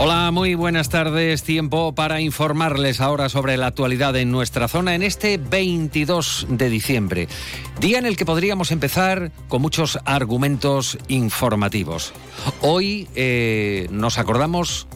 Hola, muy buenas tardes. Tiempo para informarles ahora sobre la actualidad en nuestra zona en este 22 de diciembre, día en el que podríamos empezar con muchos argumentos informativos. Hoy eh, nos acordamos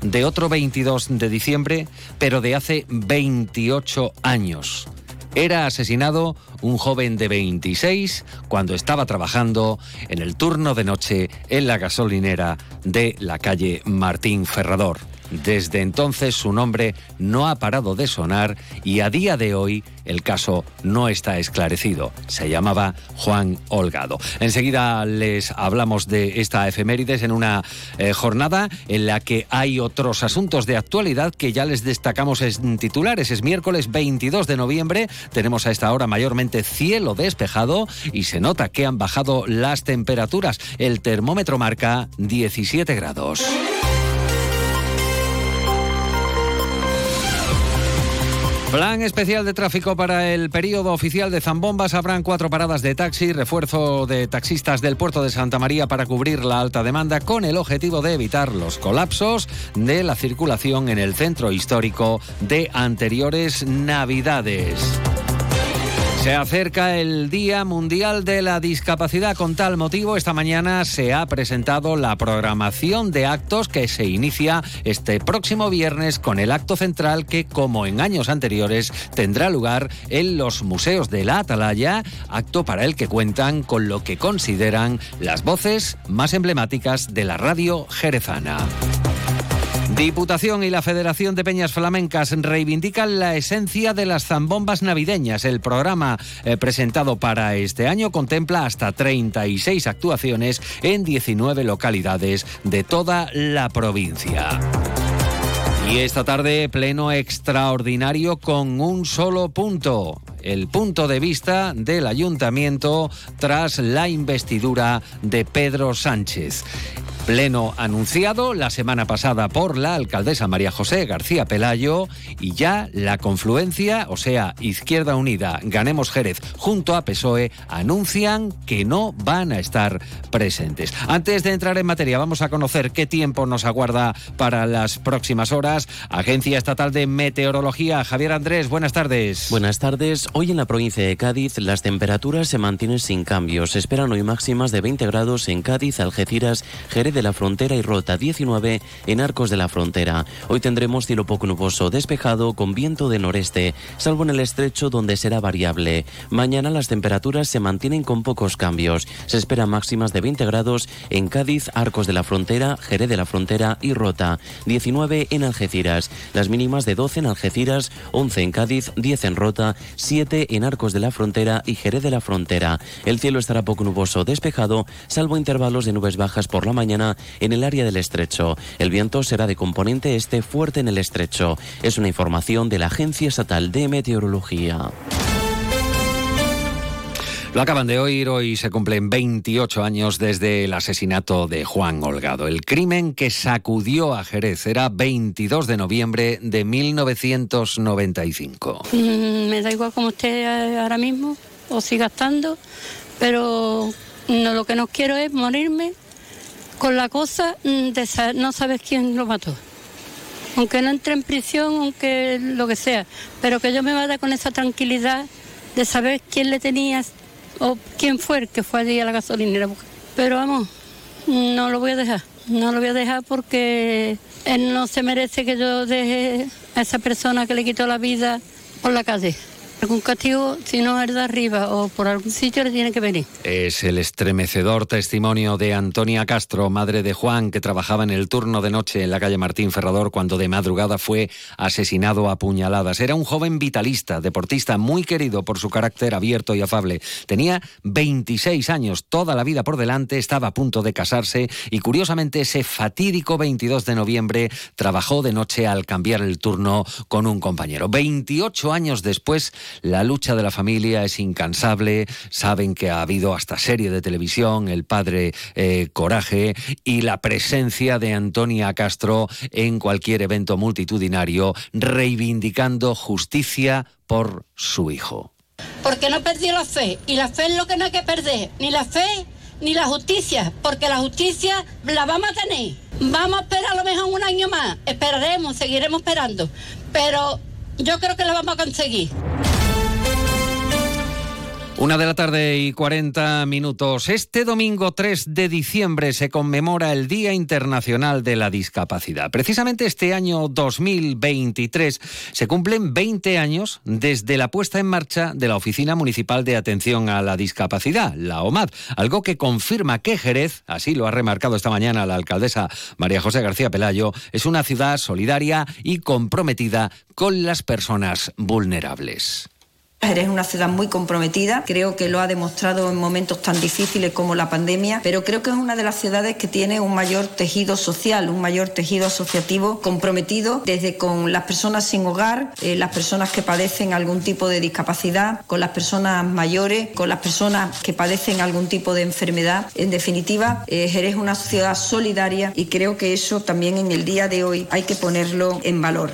de otro 22 de diciembre, pero de hace 28 años. Era asesinado un joven de 26 cuando estaba trabajando en el turno de noche en la gasolinera de la calle Martín Ferrador. Desde entonces su nombre no ha parado de sonar y a día de hoy el caso no está esclarecido. Se llamaba Juan Holgado. Enseguida les hablamos de esta efemérides en una eh, jornada en la que hay otros asuntos de actualidad que ya les destacamos en titulares. Es miércoles 22 de noviembre. Tenemos a esta hora mayormente cielo despejado y se nota que han bajado las temperaturas. El termómetro marca 17 grados. Plan especial de tráfico para el periodo oficial de Zambombas. Habrán cuatro paradas de taxi, refuerzo de taxistas del puerto de Santa María para cubrir la alta demanda con el objetivo de evitar los colapsos de la circulación en el centro histórico de anteriores Navidades. Se acerca el Día Mundial de la Discapacidad. Con tal motivo, esta mañana se ha presentado la programación de actos que se inicia este próximo viernes con el acto central que, como en años anteriores, tendrá lugar en los museos de la Atalaya, acto para el que cuentan con lo que consideran las voces más emblemáticas de la radio jerezana. Diputación y la Federación de Peñas Flamencas reivindican la esencia de las zambombas navideñas. El programa eh, presentado para este año contempla hasta 36 actuaciones en 19 localidades de toda la provincia. Y esta tarde, pleno extraordinario con un solo punto. El punto de vista del ayuntamiento tras la investidura de Pedro Sánchez. Pleno anunciado la semana pasada por la alcaldesa María José García Pelayo y ya la confluencia, o sea, Izquierda Unida, Ganemos Jerez junto a PSOE, anuncian que no van a estar presentes. Antes de entrar en materia, vamos a conocer qué tiempo nos aguarda para las próximas horas. Agencia Estatal de Meteorología, Javier Andrés, buenas tardes. Buenas tardes. Hoy en la provincia de Cádiz las temperaturas se mantienen sin cambios. Se esperan hoy máximas de 20 grados en Cádiz, Algeciras, Jerez de la Frontera y Rota 19 en Arcos de la Frontera. Hoy tendremos cielo poco nuboso, despejado con viento de noreste, salvo en el estrecho donde será variable. Mañana las temperaturas se mantienen con pocos cambios. Se esperan máximas de 20 grados en Cádiz, Arcos de la Frontera, Jerez de la Frontera y Rota. 19 en Algeciras. Las mínimas de 12 en Algeciras, 11 en Cádiz, 10 en Rota, 7 en Arcos de la Frontera y Jerez de la Frontera. El cielo estará poco nuboso, despejado, salvo intervalos de nubes bajas por la mañana en el área del estrecho. El viento será de componente este fuerte en el estrecho. Es una información de la Agencia Estatal de Meteorología. Lo acaban de oír, hoy se cumplen 28 años desde el asesinato de Juan Holgado. El crimen que sacudió a Jerez era 22 de noviembre de 1995. Mm, me da igual como esté ahora mismo o siga estando, pero no, lo que no quiero es morirme con la cosa mm, de no sabes quién lo mató. Aunque no entre en prisión, aunque lo que sea, pero que yo me vaya con esa tranquilidad de saber quién le tenía o quién fue el que fue allí a la gasolinera. Pero vamos, no lo voy a dejar. No lo voy a dejar porque él no se merece que yo deje a esa persona que le quitó la vida por la calle algún castigo, si no es de arriba o por algún sitio, le tiene que venir. Es el estremecedor testimonio de Antonia Castro, madre de Juan, que trabajaba en el turno de noche en la calle Martín Ferrador cuando de madrugada fue asesinado a puñaladas. Era un joven vitalista, deportista muy querido por su carácter abierto y afable. Tenía 26 años, toda la vida por delante, estaba a punto de casarse y curiosamente ese fatídico 22 de noviembre trabajó de noche al cambiar el turno con un compañero. 28 años después La lucha de la familia es incansable, saben que ha habido hasta serie de televisión, El Padre eh, Coraje, y la presencia de Antonia Castro en cualquier evento multitudinario, reivindicando justicia por su hijo. Porque no perdió la fe, y la fe es lo que no hay que perder, ni la fe ni la justicia, porque la justicia la vamos a tener. Vamos a esperar a lo mejor un año más, esperaremos, seguiremos esperando, pero yo creo que la vamos a conseguir. Una de la tarde y 40 minutos. Este domingo 3 de diciembre se conmemora el Día Internacional de la Discapacidad. Precisamente este año 2023 se cumplen 20 años desde la puesta en marcha de la Oficina Municipal de Atención a la Discapacidad, la OMAD, algo que confirma que Jerez, así lo ha remarcado esta mañana la alcaldesa María José García Pelayo, es una ciudad solidaria y comprometida con las personas vulnerables. Jerez es una ciudad muy comprometida, creo que lo ha demostrado en momentos tan difíciles como la pandemia, pero creo que es una de las ciudades que tiene un mayor tejido social, un mayor tejido asociativo comprometido desde con las personas sin hogar, eh, las personas que padecen algún tipo de discapacidad, con las personas mayores, con las personas que padecen algún tipo de enfermedad. En definitiva, eh, Jerez es una ciudad solidaria y creo que eso también en el día de hoy hay que ponerlo en valor.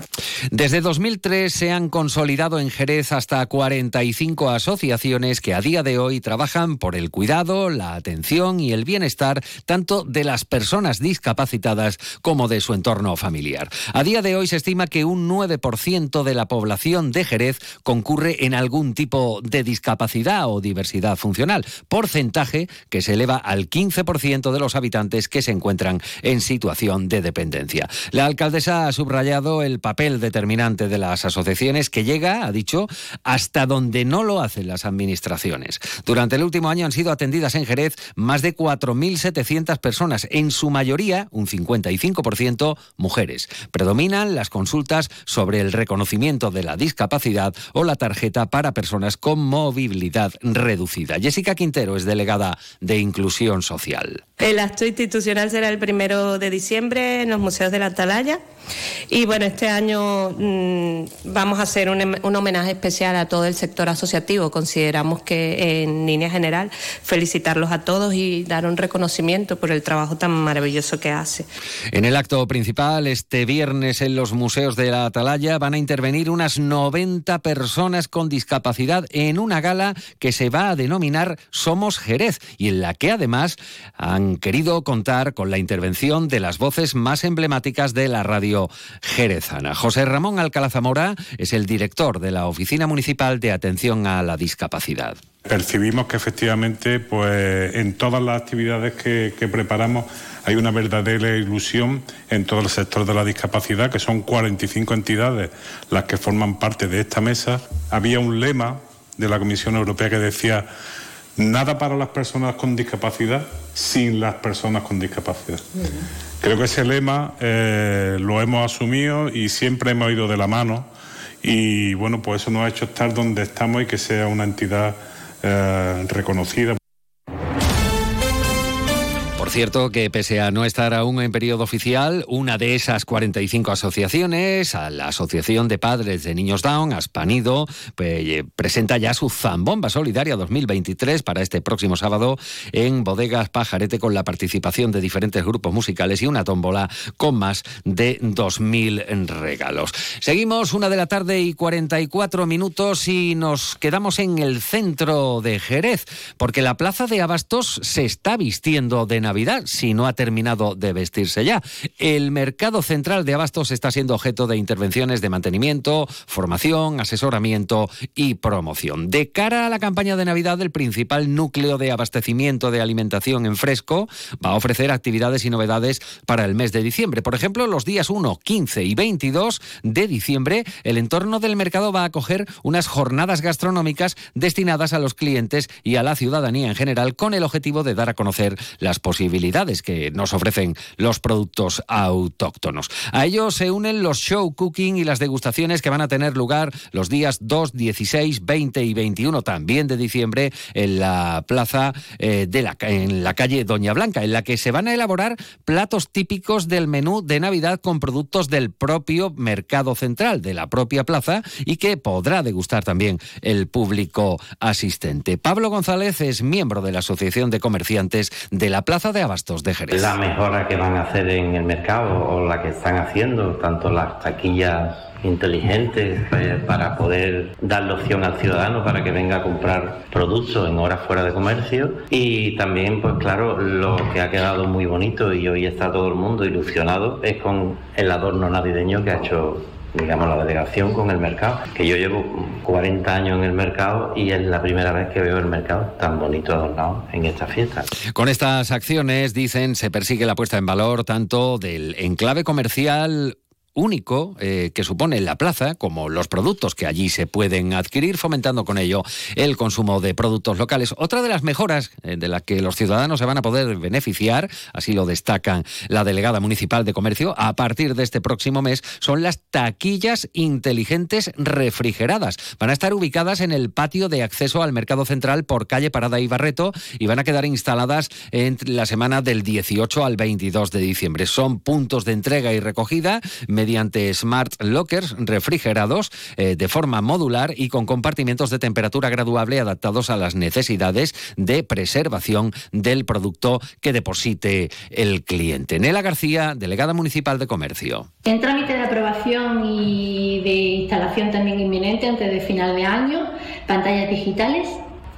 Desde 2003 se han consolidado en Jerez hasta 40 45 asociaciones que a día de hoy trabajan por el cuidado, la atención y el bienestar tanto de las personas discapacitadas como de su entorno familiar. A día de hoy se estima que un 9% de la población de Jerez concurre en algún tipo de discapacidad o diversidad funcional, porcentaje que se eleva al 15% de los habitantes que se encuentran en situación de dependencia. La alcaldesa ha subrayado el papel determinante de las asociaciones que llega, ha dicho, hasta donde no lo hacen las administraciones. Durante el último año han sido atendidas en Jerez más de 4.700 personas, en su mayoría, un 55%, mujeres. Predominan las consultas sobre el reconocimiento de la discapacidad o la tarjeta para personas con movilidad reducida. Jessica Quintero es delegada de Inclusión Social. El acto institucional será el primero de diciembre en los museos de la Atalaya. Y bueno, este año mm, vamos a hacer un, un, homenaje especial a todo el sector asociativo. Consideramos que en línea general felicitarlos a todos y dar un reconocimiento por el trabajo tan maravilloso que hace. En el acto principal, este viernes en los museos de la Atalaya van a intervenir unas 90 personas con discapacidad en una gala que se va a denominar Somos Jerez y en la que además han querido contar con la intervención de las voces más emblemáticas de la radio jerezana. José Ramón Alcalá Zamora es el director de la Oficina Municipal de Atención a la Discapacidad. Percibimos que efectivamente pues, en todas las actividades que, que preparamos hay una verdadera ilusión en todo el sector de la discapacidad, que son 45 entidades las que forman parte de esta mesa. Había un lema de la Comisión Europea que decía nada para las personas con discapacidad sin las personas con discapacidad. Creo que ese lema eh, lo hemos asumido y siempre hemos ido de la mano y bueno, pues eso nos ha hecho estar donde estamos y que sea una entidad eh, reconocida. Cierto, que pese a no estar aún en periodo oficial, una de esas 45 asociaciones, a la Asociación de Padres de Niños Down, Aspanido, pues, presenta ya su Zambomba Solidaria 2023 para este próximo sábado en Bodegas Pajarete con la participación de diferentes grupos musicales y una tómbola con más de 2.000 regalos. Seguimos una de la tarde y 44 minutos y nos quedamos en el centro de Jerez, porque la Plaza de Abastos se está vistiendo de Navidad si no ha terminado de vestirse ya. El mercado central de abastos está siendo objeto de intervenciones de mantenimiento, formación, asesoramiento y promoción. De cara a la campaña de Navidad, el principal núcleo de abastecimiento de alimentación en fresco va a ofrecer actividades y novedades para el mes de diciembre. Por ejemplo, los días 1, 15 y 22 de diciembre, el entorno del mercado va a acoger unas jornadas gastronómicas destinadas a los clientes y a la ciudadanía en general con el objetivo de dar a conocer las posibilidades posibilidades que nos ofrecen los productos autóctonos. A ello se unen los show cooking y las degustaciones que van a tener lugar los días 2, 16, 20 y 21 también de diciembre en la plaza eh, de la, en la calle Doña Blanca, en la que se van a elaborar platos típicos del menú de Navidad con productos del propio mercado central, de la propia plaza y que podrá degustar también el público asistente. Pablo González es miembro de la Asociación de Comerciantes de la Plaza de Abastos de Jerez. La mejora que van a hacer en el mercado o la que están haciendo, tanto las taquillas inteligentes pues, para poder darle opción al ciudadano para que venga a comprar productos en horas fuera de comercio y también pues claro lo que ha quedado muy bonito y hoy está todo el mundo ilusionado es con el adorno navideño que ha hecho digamos, la delegación con el mercado, que yo llevo 40 años en el mercado y es la primera vez que veo el mercado tan bonito adornado en esta fiesta. Con estas acciones, dicen, se persigue la puesta en valor tanto del enclave comercial único eh, que supone la plaza, como los productos que allí se pueden adquirir, fomentando con ello el consumo de productos locales. Otra de las mejoras eh, de las que los ciudadanos se van a poder beneficiar, así lo destacan la delegada municipal de comercio, a partir de este próximo mes, son las taquillas inteligentes refrigeradas. Van a estar ubicadas en el patio de acceso al mercado central por calle Parada y Barreto y van a quedar instaladas en la semana del 18 al 22 de diciembre. Son puntos de entrega y recogida mediante smart lockers refrigerados eh, de forma modular y con compartimentos de temperatura graduable adaptados a las necesidades de preservación del producto que deposite el cliente. Nela García, delegada municipal de comercio. En trámite de aprobación y de instalación también inminente antes de final de año, pantallas digitales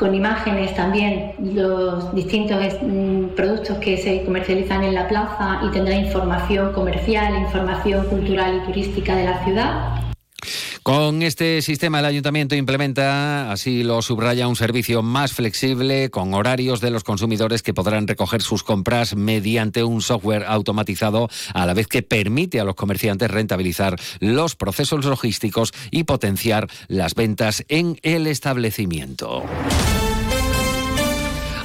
con imágenes también los distintos mm, productos que se comercializan en la plaza y tendrá información comercial, información cultural y turística de la ciudad. Con este sistema el ayuntamiento implementa, así lo subraya, un servicio más flexible con horarios de los consumidores que podrán recoger sus compras mediante un software automatizado, a la vez que permite a los comerciantes rentabilizar los procesos logísticos y potenciar las ventas en el establecimiento.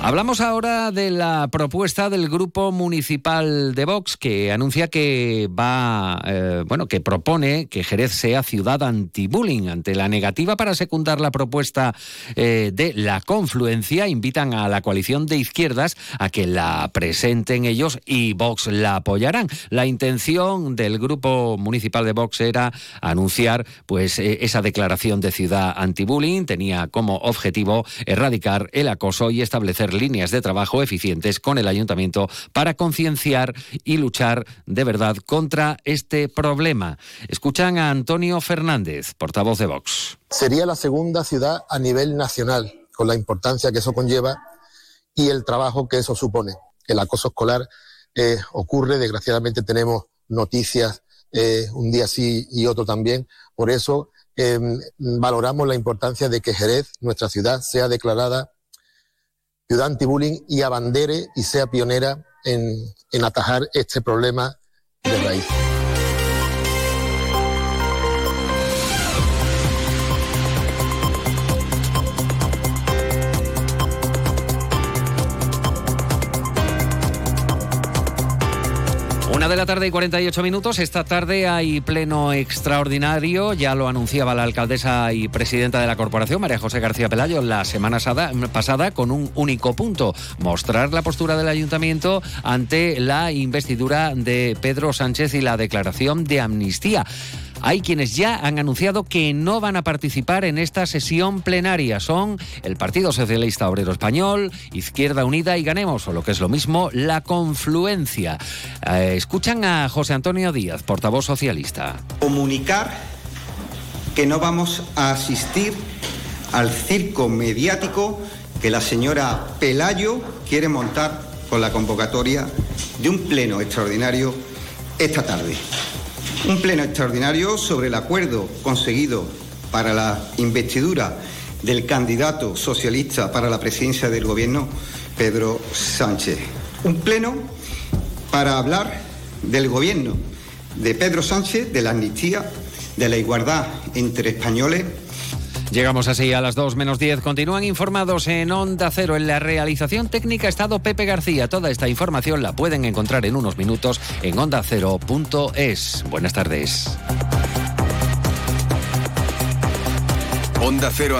Hablamos ahora de la propuesta del grupo municipal de Vox que anuncia que va, eh, bueno, que propone que Jerez sea ciudad anti-bullying. Ante la negativa para secundar la propuesta eh, de la confluencia, invitan a la coalición de izquierdas a que la presenten ellos y Vox la apoyarán. La intención del grupo municipal de Vox era anunciar, pues, eh, esa declaración de ciudad anti-bullying. Tenía como objetivo erradicar el acoso y establecer líneas de trabajo eficientes con el ayuntamiento para concienciar y luchar de verdad contra este problema. Escuchan a Antonio Fernández, portavoz de Vox. Sería la segunda ciudad a nivel nacional, con la importancia que eso conlleva y el trabajo que eso supone. El acoso escolar eh, ocurre, desgraciadamente tenemos noticias eh, un día sí y otro también. Por eso em, valoramos la importancia de que Jerez, nuestra ciudad, sea declarada ciudad anti-bullying y abandere y sea pionera en, en atajar este problema de raíz. De la tarde y 48 minutos. Esta tarde hay pleno extraordinario. Ya lo anunciaba la alcaldesa y presidenta de la corporación, María José García Pelayo, la semana pasada con un único punto. Mostrar la postura del ayuntamiento ante la investidura de Pedro Sánchez y la declaración de amnistía. Hay quienes ya han anunciado que no van a participar en esta sesión plenaria. Son el Partido Socialista Obrero Español, Izquierda Unida y Ganemos, o lo que es lo mismo, la confluencia. Eh, escuchan a José Antonio Díaz, portavoz socialista. Comunicar que no vamos a asistir al circo mediático que la señora Pelayo quiere montar con la convocatoria de un pleno extraordinario esta tarde. Un pleno extraordinario sobre el acuerdo conseguido para la investidura del candidato socialista para la presidencia del Gobierno, Pedro Sánchez. Un pleno para hablar del Gobierno de Pedro Sánchez, de la amnistía, de la igualdad entre españoles Llegamos así a las 2 menos 10. Continúan informados en Onda Cero. En la realización técnica estado Pepe García. Toda esta información la pueden encontrar en unos minutos en ondacero.es. Buenas tardes. Onda Cero